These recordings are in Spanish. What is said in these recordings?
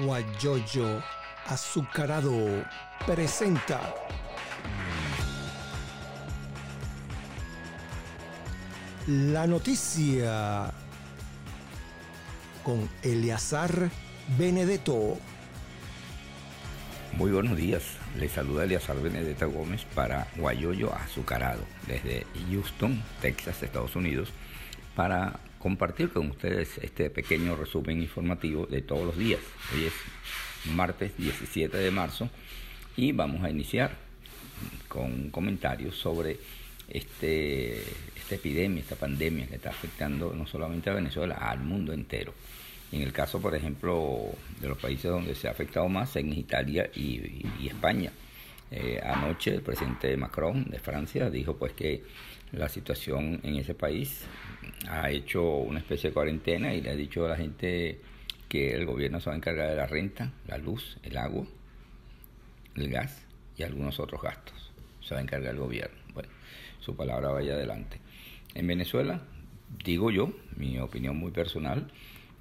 Guayoyo Azucarado presenta la noticia con Eleazar Benedetto. Muy buenos días, les saluda Eleazar Benedetto Gómez para Guayoyo Azucarado desde Houston, Texas, Estados Unidos, para compartir con ustedes este pequeño resumen informativo de todos los días. Hoy es martes 17 de marzo y vamos a iniciar con comentarios sobre este, esta epidemia, esta pandemia que está afectando no solamente a Venezuela, al mundo entero. En el caso, por ejemplo, de los países donde se ha afectado más, en Italia y, España. Eh, anoche el presidente Macron de Francia dijo pues que la situación en ese país ha hecho una especie de cuarentena y le ha dicho a la gente que el gobierno se va a encargar de la renta, la luz, el agua, el gas y algunos otros gastos. Se va a encargar el gobierno. Bueno, su palabra vaya adelante. En Venezuela, digo yo, mi opinión muy personal,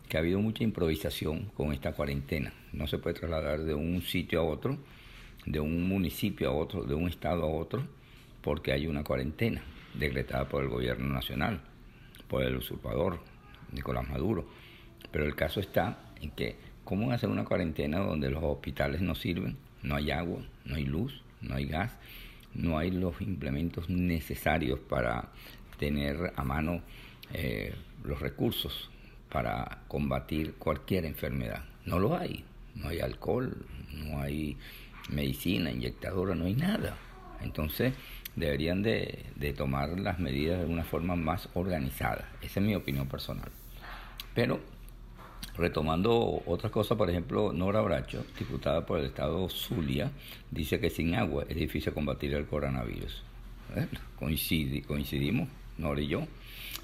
que ha habido mucha improvisación con esta cuarentena. No se puede trasladar de un sitio a otro, de un municipio a otro, de un estado a otro, porque hay una cuarentena decretada por el gobierno nacional, por el usurpador Nicolás Maduro. Pero el caso está en que, ¿cómo hacer una cuarentena donde los hospitales no sirven? No hay agua, no hay luz, no hay gas, no hay los implementos necesarios para tener a mano eh, los recursos para combatir cualquier enfermedad. No lo hay. No hay alcohol, no hay medicina, inyectadora, no hay nada. Entonces deberían de, tomar las medidas de una forma más organizada. Esa es mi opinión personal. Pero retomando otras cosas, por ejemplo, Nora Bracho, diputada por el estado Zulia, dice que sin agua es difícil combatir el coronavirus. coincidimos, Nora y yo.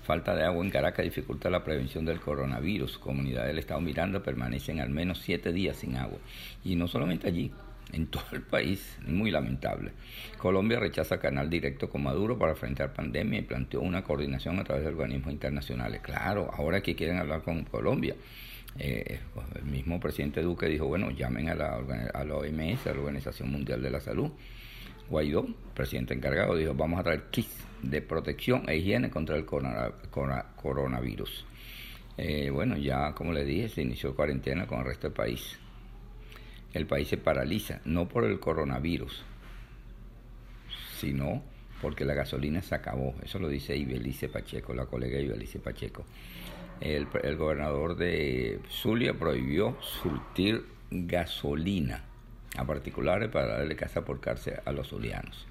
Falta de agua en Caracas dificulta la prevención del coronavirus. Comunidad del Estado Miranda permanecen al menos siete días sin agua. Y no solamente allí, en todo el país, muy lamentable. Colombia rechaza canal directo con Maduro para enfrentar pandemia y planteó una coordinación a través de organismos internacionales. Claro, ahora que quieren hablar con Colombia. Eh, el mismo presidente Duque dijo, bueno, llamen a la, OMS, a la Organización Mundial de la Salud. Guaidó, presidente encargado, dijo, vamos a traer kits de protección e higiene contra el coronavirus. Eh, bueno, ya como le dije, se inició cuarentena con el resto del país. El país se paraliza, no por el coronavirus, sino porque la gasolina se acabó. Eso lo dice Ibelice Pacheco, la colega Ibelice Pacheco. El, gobernador de Zulia prohibió surtir gasolina a particulares para darle casa por cárcel a los zulianos.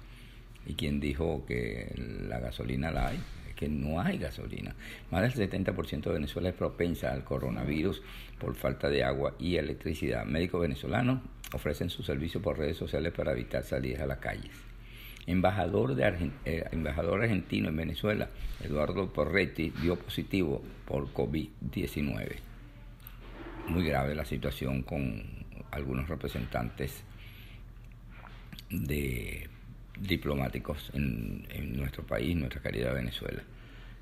¿Y quién dijo que la gasolina la hay? Que no hay gasolina. Más del 70% de Venezuela es propensa al coronavirus por falta de agua y electricidad. Médicos venezolanos ofrecen su servicio por redes sociales para evitar salidas a las calles. Embajador, de eh, embajador argentino en Venezuela, Eduardo Porretti, dio positivo por COVID-19. Muy grave la situación con algunos representantes de diplomáticos en, nuestro país, nuestra querida Venezuela.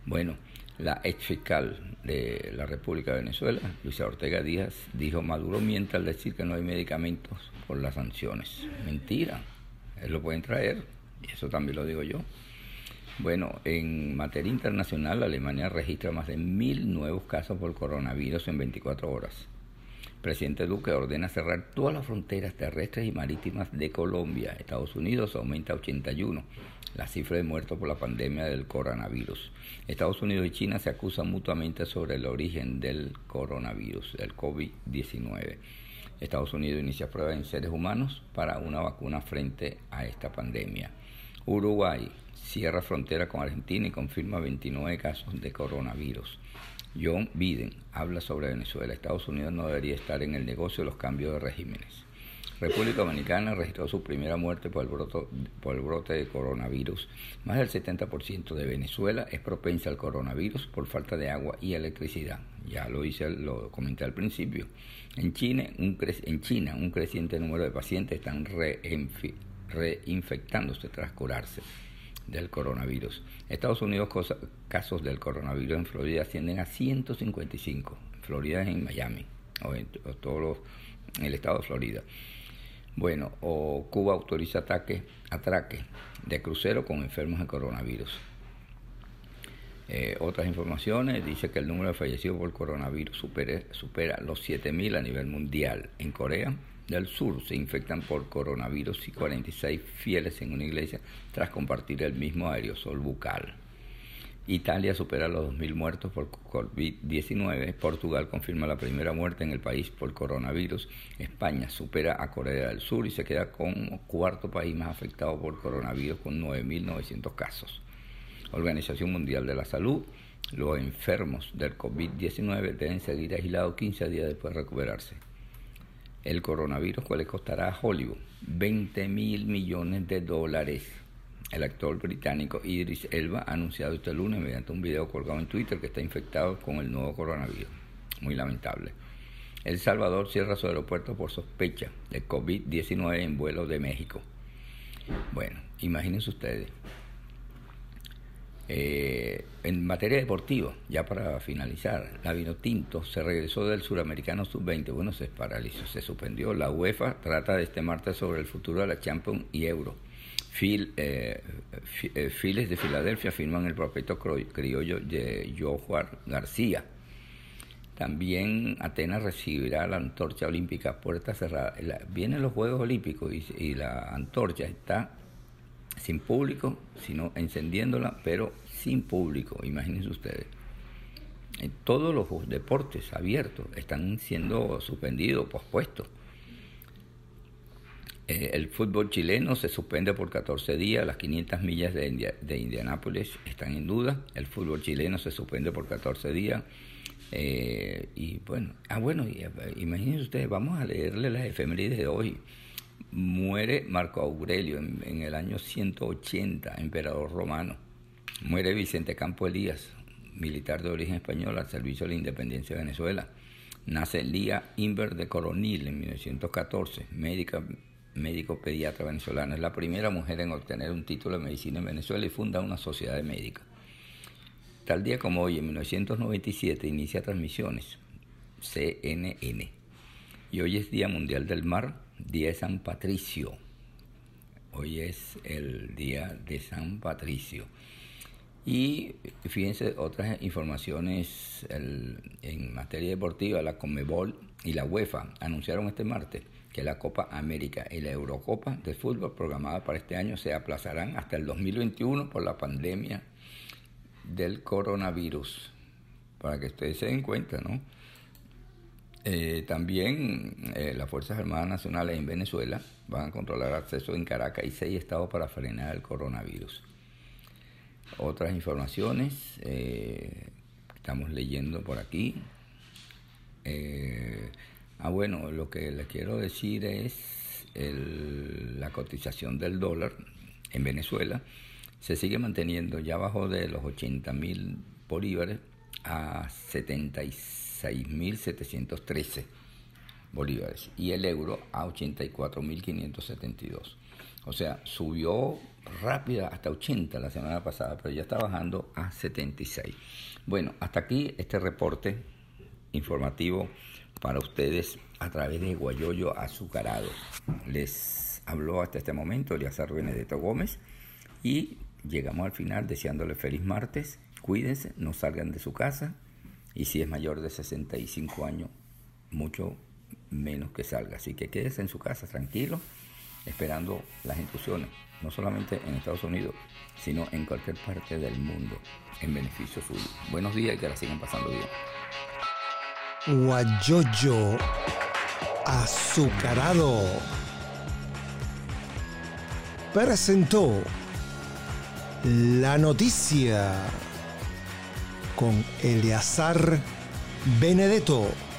Bueno, la ex fiscal de la República de Venezuela, Luisa Ortega Díaz, dijo Maduro miente al decir que no hay medicamentos por las sanciones. Mentira, él lo pueden traer, y eso también lo digo yo. Bueno, en materia internacional, Alemania registra más de mil nuevos casos por coronavirus en 24 horas presidente Duque ordena cerrar todas las fronteras terrestres y marítimas de Colombia. Estados Unidos aumenta a 81 la cifra de muertos por la pandemia del coronavirus. Estados Unidos y China se acusan mutuamente sobre el origen del coronavirus, del COVID-19. Estados Unidos inicia pruebas en seres humanos para una vacuna frente a esta pandemia. Uruguay cierra frontera con Argentina y confirma 29 casos de coronavirus. John Biden habla sobre Venezuela. Estados Unidos no debería estar en el negocio de los cambios de regímenes. República Dominicana registró su primera muerte por el, por el brote de coronavirus. Más del 70% de Venezuela es propensa al coronavirus por falta de agua y electricidad. Ya lo hice, lo comenté al principio. En China, un, en China, un creciente número de pacientes están reinfectándose tras curarse del coronavirus. Estados Unidos, casos del coronavirus en Florida ascienden a 155. Florida es en Miami, o, en el estado de Florida. Bueno, o Cuba autoriza ataque, atraque de crucero con enfermos de coronavirus. Eh, otras informaciones dice que el número de fallecidos por coronavirus supera, supera los 7.000 a nivel mundial. En Corea del Sur se infectan por coronavirus y 46 fieles en una iglesia tras compartir el mismo aerosol bucal. Italia supera los 2.000 muertos por COVID-19. Portugal confirma la primera muerte en el país por coronavirus. España supera a Corea del Sur y se queda como cuarto país más afectado por coronavirus con 9.900 casos. Organización Mundial de la Salud. Los enfermos del COVID-19 deben seguir aislados 15 días después de recuperarse. El coronavirus, ¿cuál le costará a Hollywood? 20 mil millones de dólares el actor británico Idris Elba ha anunciado este lunes mediante un video colgado en Twitter que está infectado con el nuevo coronavirus. Muy lamentable. El Salvador cierra su aeropuerto por sospecha de COVID-19 en vuelo de México. Bueno, imagínense ustedes. Eh, en materia deportiva, ya para finalizar, la Vinotinto se regresó del suramericano sub-20. Bueno, se paralizó, se suspendió. La UEFA trata de este martes sobre el futuro de la Champions y Euro. Eh, eh de Filadelfia firman el proyecto criollo de Jojuan García. También Atenas recibirá la antorcha olímpica puerta cerrada. vienen los Juegos Olímpicos y, la antorcha está sin público, sino encendiéndola, pero sin público. Imagínense ustedes. En todos los deportes abiertos están siendo suspendidos, pospuestos. Eh, el fútbol chileno se suspende por 14 días, las 500 millas de, de Indianápolis están en duda, el fútbol chileno se suspende por 14 días. Eh, y bueno, ah bueno, eh, imagínense ustedes, vamos a leerle las efemérides de hoy. Muere Marco Aurelio en, el año 180, emperador romano. Muere Vicente Campo Elías, militar de origen español al servicio de la independencia de Venezuela. Nace Lía Inver de Coronil en 1914, médica médico pediatra venezolano. Es la primera mujer en obtener un título de medicina en Venezuela y funda una sociedad de médica. Tal día como hoy, en 1997, inicia transmisiones CNN. Y hoy es Día Mundial del Mar, Día de San Patricio. Hoy es el Día de San Patricio. Y fíjense otras informaciones en materia deportiva, la Conmebol y la UEFA anunciaron este martes que la Copa América y la Eurocopa de fútbol programada para este año se aplazarán hasta el 2021 por la pandemia del coronavirus. Para que ustedes se den cuenta, ¿no? Eh, también eh, las Fuerzas Armadas Nacionales en Venezuela van a controlar acceso en Caracas y seis estados para frenar el coronavirus. Otras informaciones, eh, estamos leyendo por aquí. Ah, bueno, lo que le quiero decir es la cotización del dólar en Venezuela se sigue manteniendo ya abajo de los 80 mil bolívares a 76.713 bolívares y el euro a 84.572. O sea, subió rápida hasta 80 la semana pasada, pero ya está bajando a 76. Bueno, hasta aquí este reporte informativo para ustedes a través de Guayoyo Azucarado. Les habló hasta este momento Eliazar Benedetto Gómez y llegamos al final deseándole feliz martes. Cuídense, no salgan de su casa y si es mayor de 65 años, mucho menos que salga. Así que quédese en su casa tranquilo, esperando las instrucciones, no solamente en Estados Unidos, sino en cualquier parte del mundo, en beneficio suyo. Buenos días y que la sigan pasando bien. Guayoyo azucarado presentó la noticia con Eleazar Benedetto.